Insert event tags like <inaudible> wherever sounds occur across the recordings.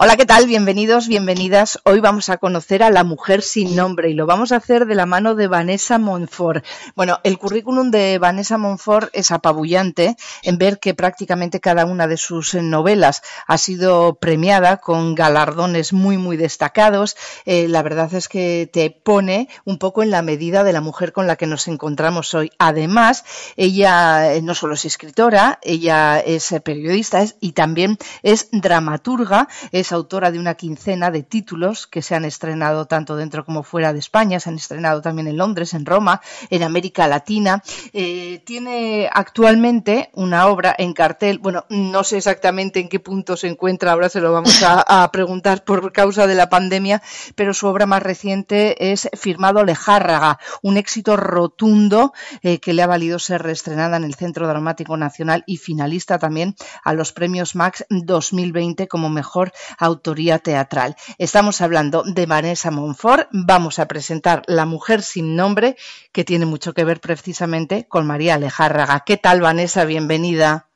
Hola, ¿qué tal? Bienvenidos, bienvenidas. Hoy vamos a conocer a la mujer sin nombre y lo vamos a hacer de la mano de Vanessa Monfort. Bueno, el currículum de Vanessa Monfort es apabullante en ver que prácticamente cada una de sus novelas ha sido premiada con galardones muy, muy destacados. Eh, la verdad es que te pone un poco en la medida de la mujer con la que nos encontramos hoy. Además, ella eh, no solo es escritora, ella es periodista y también es dramaturga, autora de una quincena de títulos que se han estrenado tanto dentro como fuera de España, se han estrenado también en Londres, en Roma, en América Latina. Eh, tiene actualmente una obra en cartel, bueno, no sé exactamente en qué punto se encuentra, ahora se lo vamos a, preguntar por causa de la pandemia, pero su obra más reciente es Firmado Lejárraga, un éxito rotundo eh, que le ha valido ser reestrenada en el Centro Dramático Nacional y finalista también a los premios Max 2020 como mejor autoría teatral. Estamos hablando de Vanessa Monfort. Vamos a presentar La mujer sin nombre, que tiene mucho que ver precisamente con María Alejárraga. ¿Qué tal, Vanessa? Bienvenida.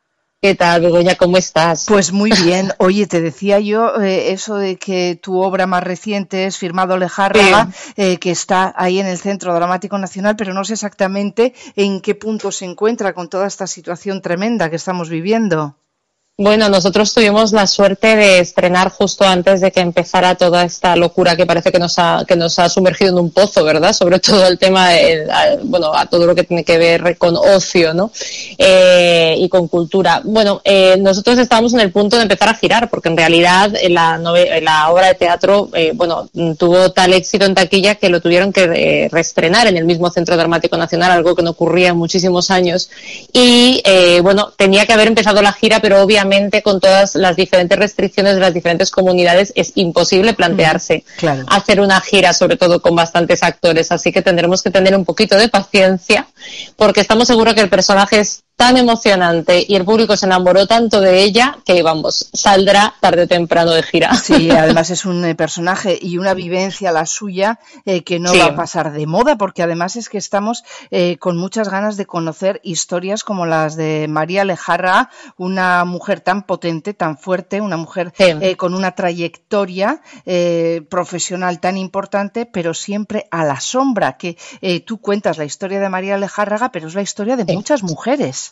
¿Qué tal, Begoña? ¿Cómo estás? Pues muy <laughs> bien. Oye, te decía yo eh, eso de que tu obra más reciente es Firmado Lejárraga, eh, que está ahí en el Centro Dramático Nacional, pero no sé exactamente en qué punto se encuentra con toda esta situación tremenda que estamos viviendo. Bueno, nosotros tuvimos la suerte de estrenar justo antes de que empezara toda esta locura que parece que nos ha, que nos ha sumergido en un pozo, ¿verdad? Sobre <laughs> todo el tema, bueno, a todo lo que tiene que ver con ocio, ¿no? Eh, y con cultura. Bueno, eh, nosotros estábamos en el punto de empezar a girar, porque en realidad la, la obra de teatro, eh, bueno, tuvo tal éxito en taquilla que lo tuvieron que reestrenar en el mismo Centro Dramático Nacional, algo que no ocurría en muchísimos años. Y, bueno, tenía que haber empezado la gira, pero obviamente con todas las diferentes restricciones de las diferentes comunidades es imposible plantearse hacer una gira, sobre todo con bastantes actores. Así que tendremos que tener un poquito de paciencia porque estamos seguros que el personaje es tan emocionante y el público se enamoró tanto de ella que, vamos, saldrá tarde o temprano de gira. Sí, <laughs> además es un eh, personaje y una vivencia la suya eh, que no va a pasar de moda porque además es que estamos eh, con muchas ganas de conocer historias como las de María Lejarra, una mujer tan potente, tan fuerte, una mujer con una trayectoria profesional tan importante, pero siempre a la sombra, que tú cuentas la historia de María Lejárraga, pero es la historia de muchas mujeres.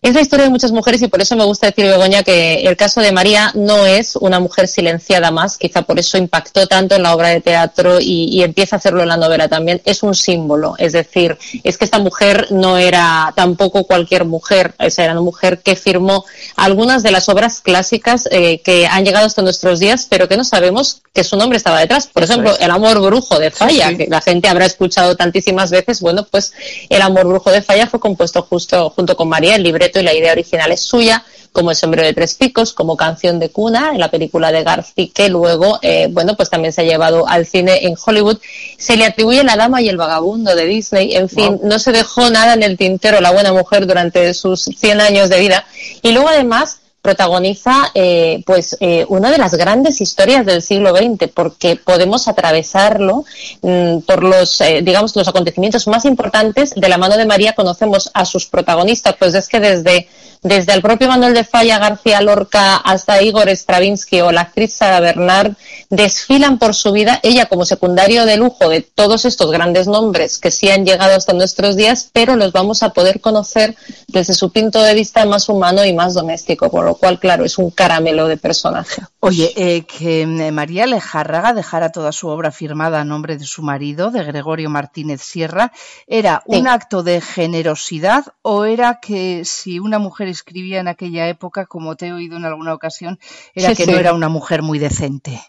Es la historia de muchas mujeres y por eso me gusta decir, Begoña, que el caso de María no es una mujer silenciada más, quizá por eso impactó tanto en la obra de teatro y, empieza a hacerlo en la novela también. Es un símbolo, es decir, es que esta mujer no era tampoco cualquier mujer, esa era una mujer que firmó algunas de las obras clásicas eh, que han llegado hasta nuestros días, pero que no sabemos que su nombre estaba detrás. Por ejemplo, El amor brujo de Falla, que la gente habrá escuchado tantísimas veces. Bueno, pues El amor brujo de Falla fue compuesto justo junto con María libreto y la idea original es suya, como El sombrero de tres picos, como canción de cuna en la película de Garci, que luego, eh, bueno, pues también se ha llevado al cine en Hollywood. Se le atribuye La dama y el vagabundo de Disney. En fin, no se dejó nada en el tintero la buena mujer durante sus 100 años de vida. Y luego además protagoniza eh, pues eh, una de las grandes historias del siglo XX porque podemos atravesarlo mm, por los eh, digamos los acontecimientos más importantes. De la mano de María conocemos a sus protagonistas. Pues es que desde desde el propio Manuel de Falla García Lorca hasta Igor Stravinsky o la actriz Sara Bernard desfilan por su vida ella como secundario de lujo de todos estos grandes nombres que sí han llegado hasta nuestros días pero los vamos a poder conocer desde su punto de vista más humano y más doméstico lo cual, claro, es un caramelo de personaje. Oye, eh, que eh, María Lejárraga dejara toda su obra firmada a nombre de su marido, de Gregorio Martínez Sierra, ¿era un acto de generosidad o era que si una mujer escribía en aquella época, como te he oído en alguna ocasión, era que no era una mujer muy decente?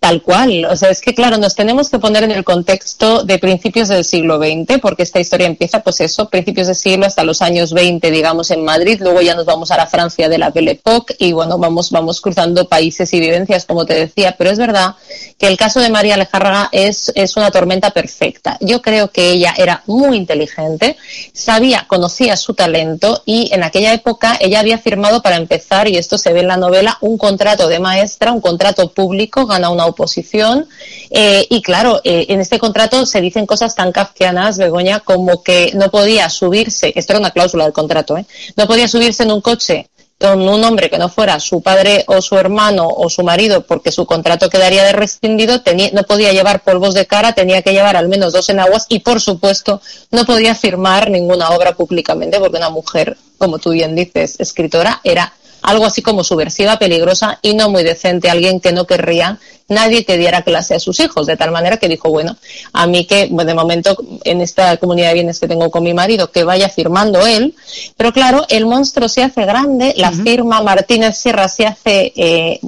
Tal cual. O sea, es que claro, nos tenemos que poner en el contexto de principios del siglo XX, porque esta historia empieza, pues eso, principios del siglo hasta los años 20, digamos, en Madrid. Luego ya nos vamos a la Francia de la Belle Époque y bueno, vamos, vamos cruzando países y vivencias, como te decía. Pero es verdad que el caso de María Alejárraga es, es una tormenta perfecta. Yo creo que ella era muy inteligente, sabía, conocía su talento y en aquella época ella había firmado para empezar, y esto se ve en la novela, un contrato de maestra, un contrato público gana una oposición. Eh, y claro, eh, en este contrato se dicen cosas tan kafkianas, Begoña, como que no podía subirse, esto era una cláusula del contrato, ¿eh? no podía subirse en un coche con un hombre que no fuera su padre o su hermano o su marido porque su contrato quedaría de rescindido, no podía llevar polvos de cara, tenía que llevar al menos dos enaguas y por supuesto no podía firmar ninguna obra públicamente porque una mujer, como tú bien dices, escritora, era algo así como subversiva, peligrosa y no muy decente, alguien que no querría nadie que diera clase a sus hijos, de tal manera que dijo, bueno, a mí que de momento en esta comunidad de bienes que tengo con mi marido, que vaya firmando él, pero claro, el monstruo se hace grande, la firma Martínez Sierra se hace eh,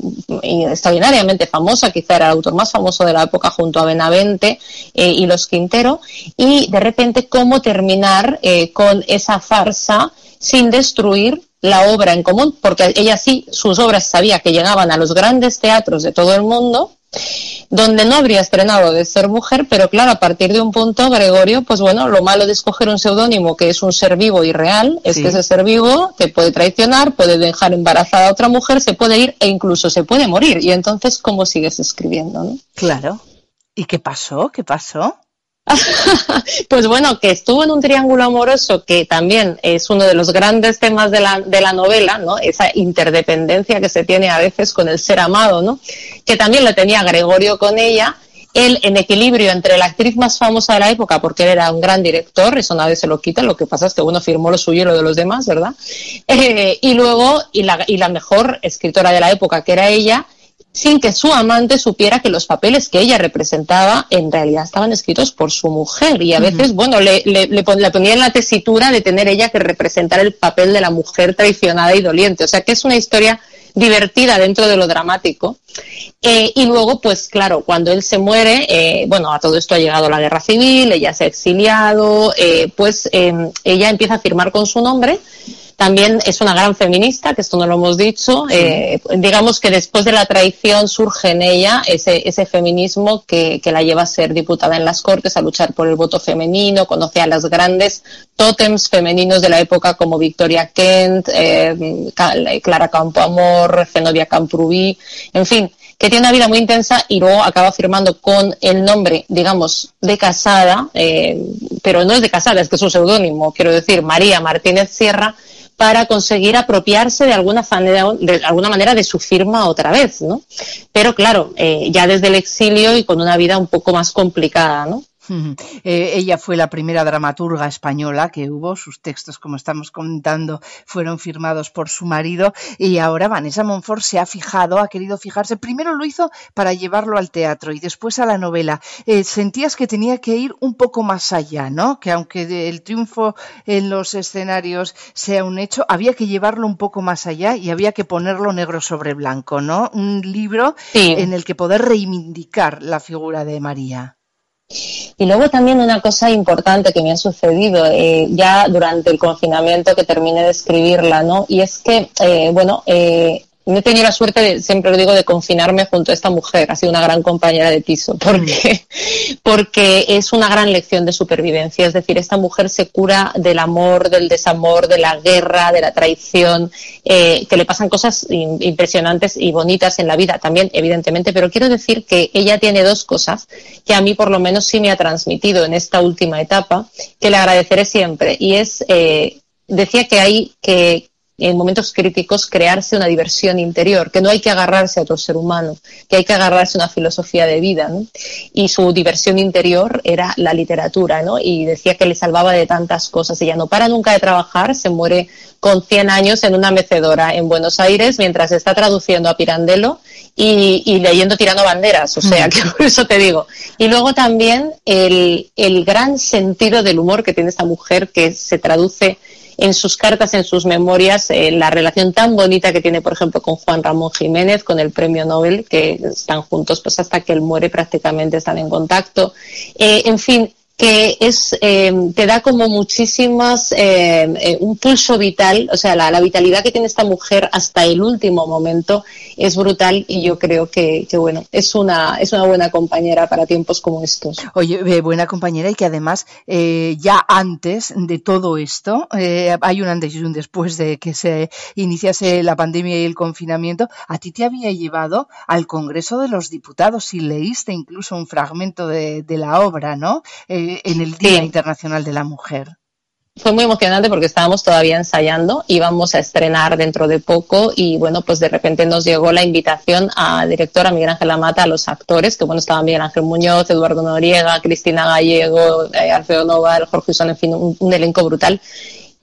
extraordinariamente famosa, quizá era el autor más famoso de la época junto a Benavente eh, y los Quintero, y de repente cómo terminar eh, con esa farsa sin destruir la obra en común, porque ella sí, sus obras sabía que llegaban a los grandes teatros de todo el mundo, donde no habría estrenado de ser mujer, pero claro, a partir de un punto, Gregorio, pues bueno, lo malo de escoger un seudónimo que es un ser vivo y real, es que ese ser vivo te puede traicionar, puede dejar embarazada a otra mujer, se puede ir e incluso se puede morir. Y entonces, ¿cómo sigues escribiendo? ¿no? Claro. ¿Y qué pasó? ¿Qué pasó? Pues bueno, que estuvo en un triángulo amoroso que también es uno de los grandes temas de la, de la novela, ¿no? Esa interdependencia que se tiene a veces con el ser amado, ¿no? Que también lo tenía Gregorio con ella. Él en equilibrio entre la actriz más famosa de la época, porque él era un gran director, eso nadie se lo quita, lo que pasa es que uno firmó lo suyo y lo de los demás, ¿verdad? <laughs> Eh, y luego, y la, y la mejor escritora de la época, que era ella, sin que su amante supiera que los papeles que ella representaba en realidad estaban escritos por su mujer y a veces, bueno, le, le, ponía en la tesitura de tener ella que representar el papel de la mujer traicionada y doliente. O sea que es una historia divertida dentro de lo dramático. Eh, y luego, pues claro, cuando él se muere, eh, bueno, a todo esto ha llegado la guerra civil, ella se ha exiliado, eh, pues ella empieza a firmar con su nombre también es una gran feminista, que esto no lo hemos dicho. Eh, digamos que después de la traición surge en ella ese, ese feminismo que, que, la lleva a ser diputada en las Cortes, a luchar por el voto femenino, conoce a las grandes tótems femeninos de la época como Victoria Kent, eh, Clara Campoamor, Zenobia Camprubí, en fin, que tiene una vida muy intensa y luego acaba firmando con el nombre, digamos, de casada, eh, pero no es de casada, es que es un seudónimo, quiero decir, María Martínez Sierra, para conseguir apropiarse de alguna manera de, alguna manera de su firma otra vez, ¿no? Pero claro, eh, ya desde el exilio y con una vida un poco más complicada, ¿no? Eh, ella fue la primera dramaturga española que hubo. Sus textos, como estamos contando, fueron firmados por su marido. Y ahora Vanessa Monfort se ha fijado, ha querido fijarse. Primero lo hizo para llevarlo al teatro y después a la novela. Eh, sentías que tenía que ir un poco más allá, ¿no? Que aunque el triunfo en los escenarios sea un hecho, había que llevarlo un poco más allá y había que ponerlo negro sobre blanco, ¿no? Un libro en el que poder reivindicar la figura de María. Y luego también una cosa importante que me ha sucedido eh, ya durante el confinamiento que terminé de escribirla, ¿no? Y es que, eh, bueno, eh, no he tenido la suerte, de, siempre lo digo, de confinarme junto a esta mujer. Ha sido una gran compañera de piso. <laughs> porque Porque es una gran lección de supervivencia. Es decir, esta mujer se cura del amor, del desamor, de la guerra, de la traición, eh, que le pasan cosas impresionantes y bonitas en la vida también, evidentemente. Pero quiero decir que ella tiene dos cosas que a mí por lo menos sí me ha transmitido en esta última etapa, que le agradeceré siempre. Y es, eh, decía que hay que en momentos críticos crearse una diversión interior, que no hay que agarrarse a otro ser humano, que hay que agarrarse a una filosofía de vida. ¿no? Y su diversión interior era la literatura, ¿no? y decía que le salvaba de tantas cosas. Ella no para nunca de trabajar, se muere con 100 años en una mecedora en Buenos Aires mientras está traduciendo a Pirandello y, leyendo Tirando Banderas, o sea, mm. que <laughs> por eso te digo. Y luego también el, el gran sentido del humor que tiene esta mujer que se traduce en sus cartas, en sus memorias, eh, la relación tan bonita que tiene, por ejemplo, con Juan Ramón Jiménez, con el premio Nobel, que están juntos pues hasta que él muere prácticamente están en contacto. Eh, en fin, que es eh, te da como muchísimas eh, eh, un pulso vital o sea la, vitalidad que tiene esta mujer hasta el último momento es brutal y yo creo que, que, bueno es una es una buena compañera para tiempos como estos. Oye buena compañera y que además ya antes de todo esto hay un antes y un después de que se iniciase la pandemia y el confinamiento a ti te había llevado al Congreso de los Diputados y leíste incluso un fragmento de, de la obra no en el Día Internacional de la Mujer. Fue muy emocionante porque estábamos todavía ensayando, íbamos a estrenar dentro de poco y bueno, pues de repente nos llegó la invitación a directora Miguel Ángel Amata, a los actores, que bueno, estaban Miguel Ángel Muñoz, Eduardo Noriega, Cristina Gallego, eh, Alfredo Nova, Jorge Usón, en fin, un, elenco brutal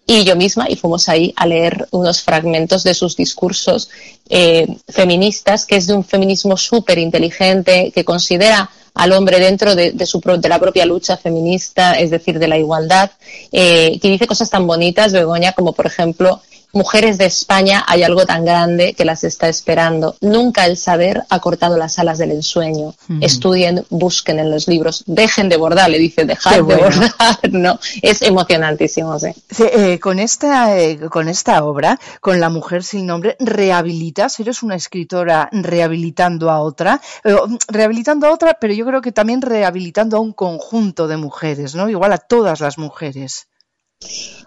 y yo misma, y fuimos ahí a leer unos fragmentos de sus discursos eh, feministas, que es de un feminismo súper inteligente, que considera al hombre dentro de, de la propia lucha feminista, es decir, de la igualdad, eh, que dice cosas tan bonitas, Begoña, como por ejemplo mujeres de España hay algo tan grande que las está esperando. Nunca el saber ha cortado las alas del ensueño. Estudien, busquen en los libros, dejen de bordar, le dice, dejar de bordar, <laughs> ¿no? Es emocionantísimo, sí. Eh, con, esta, eh, con esta obra, con La mujer sin nombre, rehabilitas, eres una escritora rehabilitando a otra, eh, rehabilitando a otra, pero yo creo que también rehabilitando a un conjunto de mujeres, ¿no? Igual a todas las mujeres.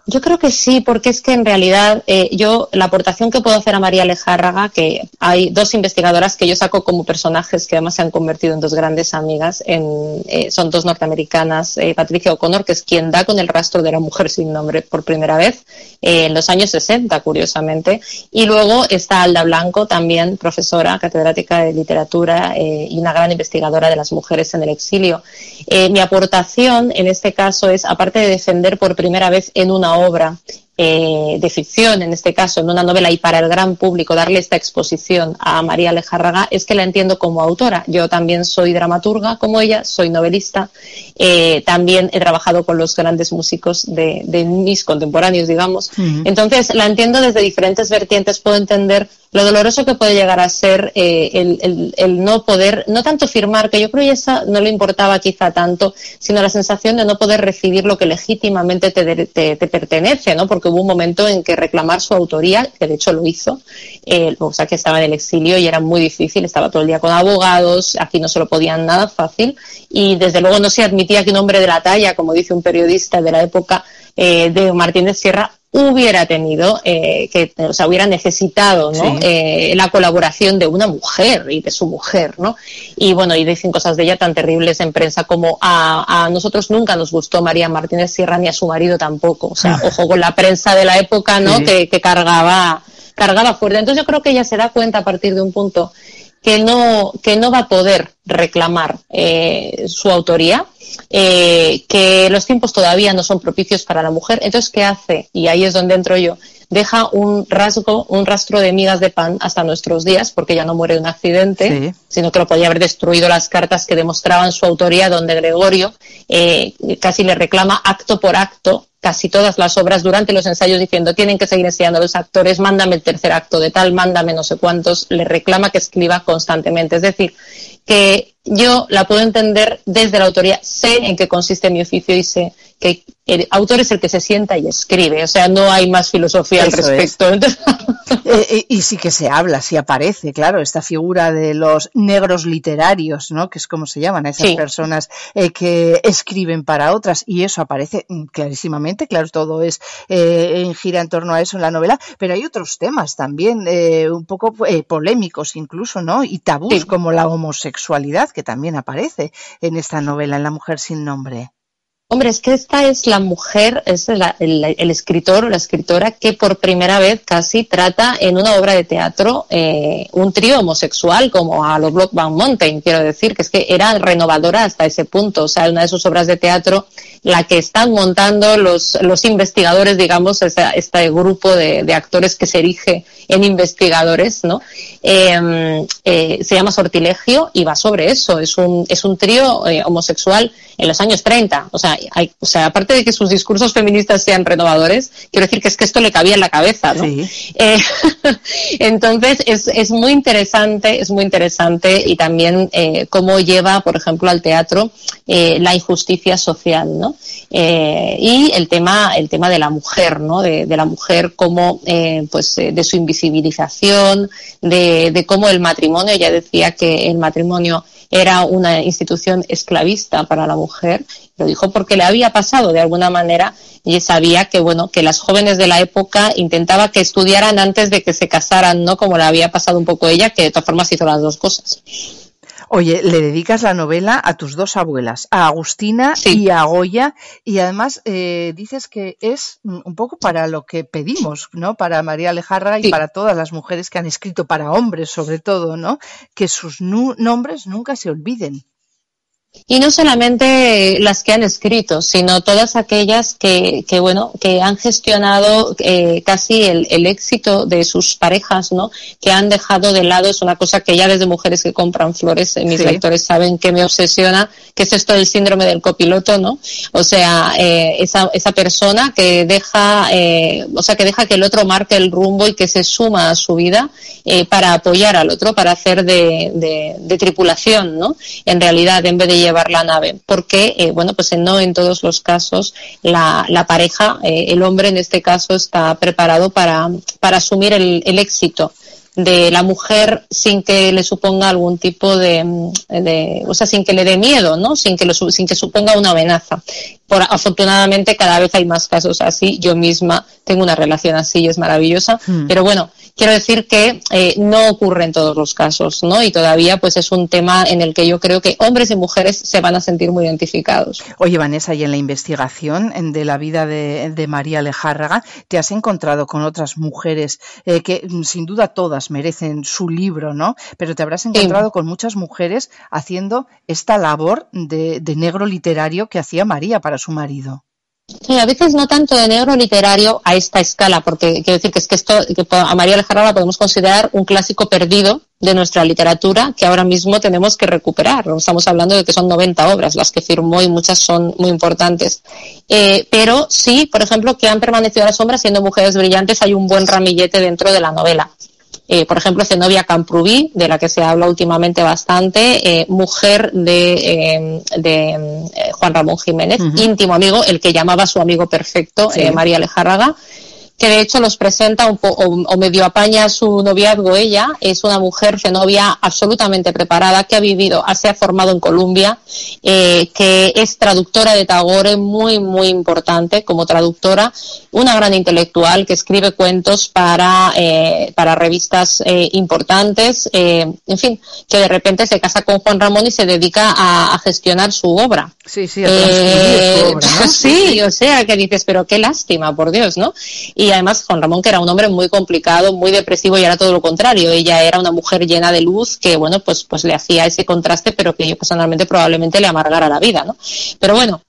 Yo creo que sí, porque es que en realidad eh, yo la aportación que puedo hacer a María Lejárraga, que hay dos investigadoras que yo saco como personajes que además se han convertido en dos grandes amigas, en, eh, son dos norteamericanas, eh, Patricia O'Connor, que es quien da con el rastro de la mujer sin nombre por primera vez en los años 60, curiosamente, y luego está Alda Blanco, también profesora, catedrática de literatura y una gran investigadora de las mujeres en el exilio. mi aportación en este caso es, aparte de defender por primera vez en una obra eh, de ficción, en este caso, en una novela y para el gran público, darle esta exposición a María Alejárraga, es que la entiendo como autora. Yo también soy dramaturga como ella, soy novelista, eh, también he trabajado con los grandes músicos de, mis contemporáneos, digamos. Entonces, la entiendo desde diferentes vertientes, puedo entender lo doloroso que puede llegar a ser eh, el, no poder, no tanto firmar, que yo creo que esa no le importaba quizá tanto, sino la sensación de no poder recibir lo que legítimamente te, te, pertenece, ¿no? Porque hubo un momento en que reclamar su autoría, que de hecho lo hizo, eh, o sea que estaba en el exilio y era muy difícil, estaba todo el día con abogados, aquí no se lo podían nada fácil, y desde luego no se admitía que un hombre de la talla, como dice un periodista de la época, eh, de Martínez Sierra hubiera tenido, eh, que, o sea, hubiera necesitado ¿no? Eh, la colaboración de una mujer y de su mujer, ¿no? Y bueno, y dicen cosas de ella tan terribles en prensa como a, a nosotros nunca nos gustó María Martínez Sierra ni a su marido tampoco. O sea, ojo con la prensa de la época, ¿no? Que, que cargaba, cargaba fuerte. Entonces yo creo que ella se da cuenta a partir de un punto que no, que no va a poder reclamar eh, su autoría, eh, que los tiempos todavía no son propicios para la mujer. Entonces, ¿qué hace? Y ahí es donde entro yo. Deja un rasgo, un rastro de migas de pan hasta nuestros días, porque ya no muere de un accidente, sino que lo podía haber destruido las cartas que demostraban su autoría, donde Gregorio eh, casi le reclama acto por acto casi todas las obras durante los ensayos diciendo tienen que seguir enseñando a los actores, mándame el tercer acto de tal, mándame no sé cuántos, le reclama que escriba constantemente. Es decir, que yo la puedo entender desde la autoría, sé en qué consiste mi oficio y sé que el autor es el que se sienta y escribe, o sea, no hay más filosofía al respecto. <laughs> Eh, eh, y sí que se habla, sí aparece, claro, esta figura de los negros literarios, ¿no? Que es como se llaman a esas personas eh, que escriben para otras, y eso aparece mm, clarísimamente, claro, todo es en gira en torno a eso en la novela, pero hay otros temas también, un poco polémicos incluso, ¿no? Y tabús como la homosexualidad, que también aparece en esta novela, en La mujer sin nombre. Hombre, es que esta es la mujer, es el, escritor o la escritora que por primera vez casi trata en una obra de teatro eh, un trío homosexual como a los Blockbound Mountain, quiero decir, que es que era renovadora hasta ese punto. O sea, una de sus obras de teatro la que están montando los, los investigadores, digamos, este grupo de, de, actores que se erige en investigadores, ¿no? Em, eh, se llama Sortilegio y va sobre eso. Es un, es un trío eh, homosexual en los años 30. O sea, hay, o sea, aparte de que sus discursos feministas sean renovadores, quiero decir que es que esto le cabía en la cabeza, ¿no? Eh, <laughs> entonces, es, es muy interesante, es muy interesante y también cómo lleva, por ejemplo, al teatro la injusticia social, ¿no? Eh, y el tema, el tema de la mujer, ¿no? De, de la mujer como, eh, pues, de su invisibilización, de, de cómo el matrimonio, ella decía que el matrimonio era una institución esclavista para la mujer. Lo dijo porque le había pasado de alguna manera y sabía que bueno que las jóvenes de la época intentaba que estudiaran antes de que se casaran, no como le había pasado un poco ella, que de todas formas hizo las dos cosas. Oye, le dedicas la novela a tus dos abuelas, a Agustina Sí. y a Goya, y además eh, dices que es mm, un poco para lo que pedimos, ¿no? Para María Alejandra y Sí. para todas las mujeres que han escrito, para hombres sobre todo, ¿no? Que sus nu- nombres nunca se olviden. Y no solamente las que han escrito, sino todas aquellas que, que bueno, que han gestionado eh, casi el, el éxito de sus parejas, ¿no? Que han dejado de lado, es una cosa que ya desde mujeres que compran flores, eh, mis Sí. lectores saben que me obsesiona, que es esto del síndrome del copiloto, ¿no? O sea, eh, esa, esa persona que deja, eh, o sea, que deja que el otro marque el rumbo y que se suma a su vida eh, para apoyar al otro, para hacer de, de, de tripulación, ¿no? En realidad, en vez de llevar la nave, porque, eh, bueno, pues en- no en todos los casos la, la pareja, eh, el hombre en este caso está preparado para, para asumir el, el éxito de la mujer sin que le suponga algún tipo de, mm, de- o sea, sin que le dé miedo, ¿no? Sin que lo, sin que suponga una amenaza. Por, afortunadamente cada vez hay más casos así. Yo misma tengo una relación así y es maravillosa. Hmm. Pero bueno, quiero decir que eh, no ocurre en todos los casos, ¿no? Y todavía pues es un tema en el que yo creo que hombres y mujeres se van a sentir muy identificados. Oye, Vanessa, y en la investigación de la vida de, de María Lejárraga, ¿te has encontrado con otras mujeres eh, que mm, sin duda todas merecen su libro, ¿no? Pero te habrás encontrado con muchas mujeres haciendo esta labor de, de negro literario que hacía María para su marido. Sí, a veces no tanto de negro literario a esta escala, porque quiero decir que es que esto, que a María Alejandra la podemos considerar un clásico perdido de nuestra literatura que ahora mismo tenemos que recuperar. Estamos hablando de que son 90 obras las que firmó y muchas son muy importantes. Eh, pero sí, por ejemplo, que han permanecido a la sombra siendo mujeres brillantes, hay un buen ramillete dentro de la novela. Eh, por ejemplo, Zenobia Camprubí, de la que se habla últimamente bastante, eh, mujer de, eh, de eh, Juan Ramón Jiménez, íntimo amigo, el que llamaba su amigo perfecto, Sí. eh, María Alejárraga, que de hecho los presenta un po- o, o medio apaña su noviazgo ella, es una mujer Zenobia absolutamente preparada, que ha vivido, se ha formado en Colombia, eh, que es traductora de Tagore, muy, muy importante como traductora, una gran intelectual que escribe cuentos para, eh, para revistas eh, importantes, eh, en fin, que de repente se casa con Juan Ramón y se dedica a, a gestionar su obra. Sí, sí, a transcribir Eh, su obra, ¿no? <laughs> sí, o sea, que dices, pero qué lástima, por Dios, ¿no? Y además Juan Ramón, que era un hombre muy complicado, muy depresivo, y era todo lo contrario. Ella era una mujer llena de luz que, bueno, pues, pues le hacía ese contraste, pero que yo personalmente probablemente le amargara la vida, ¿no? Pero bueno,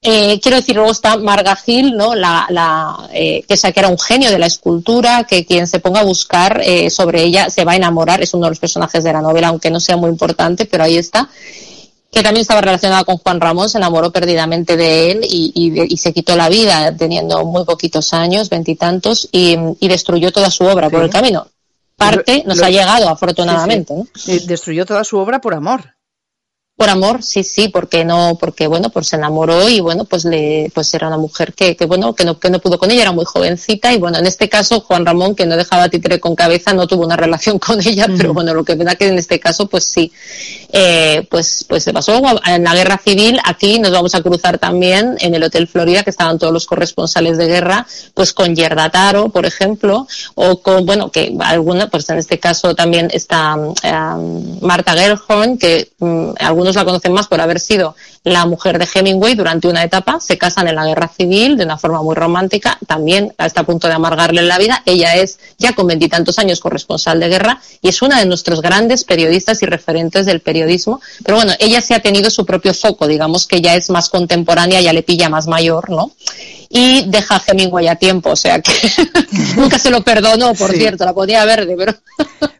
eh, quiero decir, luego está Marga Gil, ¿no? La, la, eh, que, esa que era un genio de la escultura, que quien se ponga a buscar eh, sobre ella se va a enamorar, es uno de los personajes de la novela, aunque no sea muy importante, pero ahí está que también estaba relacionada con Juan Ramón, se enamoró perdidamente de él y, y- y se quitó la vida teniendo muy poquitos años, veintitantos, y, y destruyó toda su obra por el camino. Parte nos lo- ha llegado, afortunadamente, ¿no? Eh, destruyó toda su obra por amor. Por amor, sí, sí, porque no, porque bueno, pues se enamoró y bueno, pues le, pues era una mujer que, que bueno, que no, que no pudo con ella, era muy jovencita y bueno, en este caso Juan Ramón, que no dejaba títere con cabeza, no tuvo una relación <laughs> con ella, pero bueno, lo que pena que en este caso, pues sí, eh, pues, pues se pasó. En la guerra civil, aquí nos vamos a cruzar también en el Hotel Florida, que estaban todos los corresponsales de guerra, pues con Yerda Taro, por ejemplo, o con, bueno, que alguna, pues en este caso también está um, Marta Gerhorn, que um, algunos algunos la conocen más por haber sido la mujer de Hemingway durante una etapa, se casan en la guerra civil de una forma muy romántica, también está a punto de amargarle la vida, ella es ya con veintitantos años corresponsal de guerra y es una de nuestros grandes periodistas y referentes del periodismo, pero bueno, ella sí ha tenido su propio foco, digamos que ya es más contemporánea, ya le pilla más mayor, ¿no? y deja a Hemingway a tiempo, o sea que <laughs> nunca se lo perdonó, por cierto, la podía verde, pero...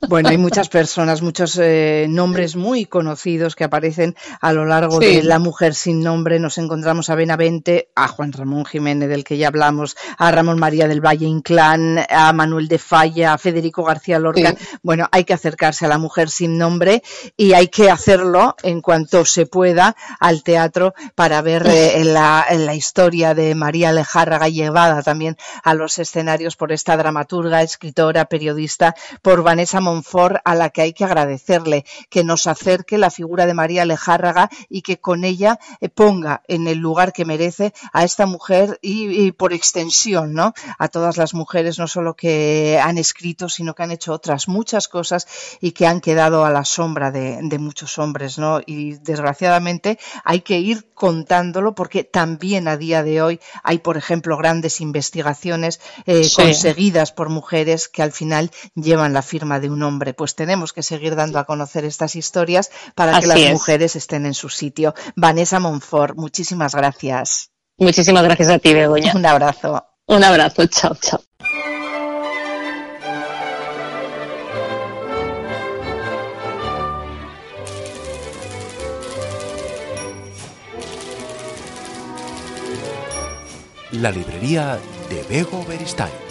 bueno, hay muchas personas, muchos eh, nombres muy conocidos que aparecen a lo largo de La Mujer sin Nombre. Nos encontramos a Benavente, a Juan Ramón Jiménez, del que ya hablamos, a Ramón María del Valle Inclán, a Manuel de Falla, a Federico García Lorca. Bueno, hay que acercarse a La Mujer sin Nombre y hay que hacerlo en cuanto se pueda al teatro para ver eh, la, la historia de María Alejárraga llevada también a los escenarios por esta dramaturga, escritora, periodista, por Vanessa Monfort, a la que hay que agradecerle que nos acerque la figura de María Alejárraga y que con ella eh, ponga en el lugar que merece a esta mujer y, por extensión, ¿no? A todas las mujeres, no solo que han escrito, sino que han hecho otras muchas cosas y que han quedado a la sombra de, de muchos hombres, ¿no? Y desgraciadamente hay que ir contándolo porque también a día de hoy hay por ejemplo, grandes investigaciones eh, conseguidas por mujeres que al final llevan la firma de un hombre. Pues tenemos que seguir dando a conocer estas historias para que las mujeres estén en su sitio. Vanessa Monfort, muchísimas gracias. Muchísimas gracias a ti, Begoña. Un abrazo. Un abrazo, chao, chao. la librería de Bego Beristain.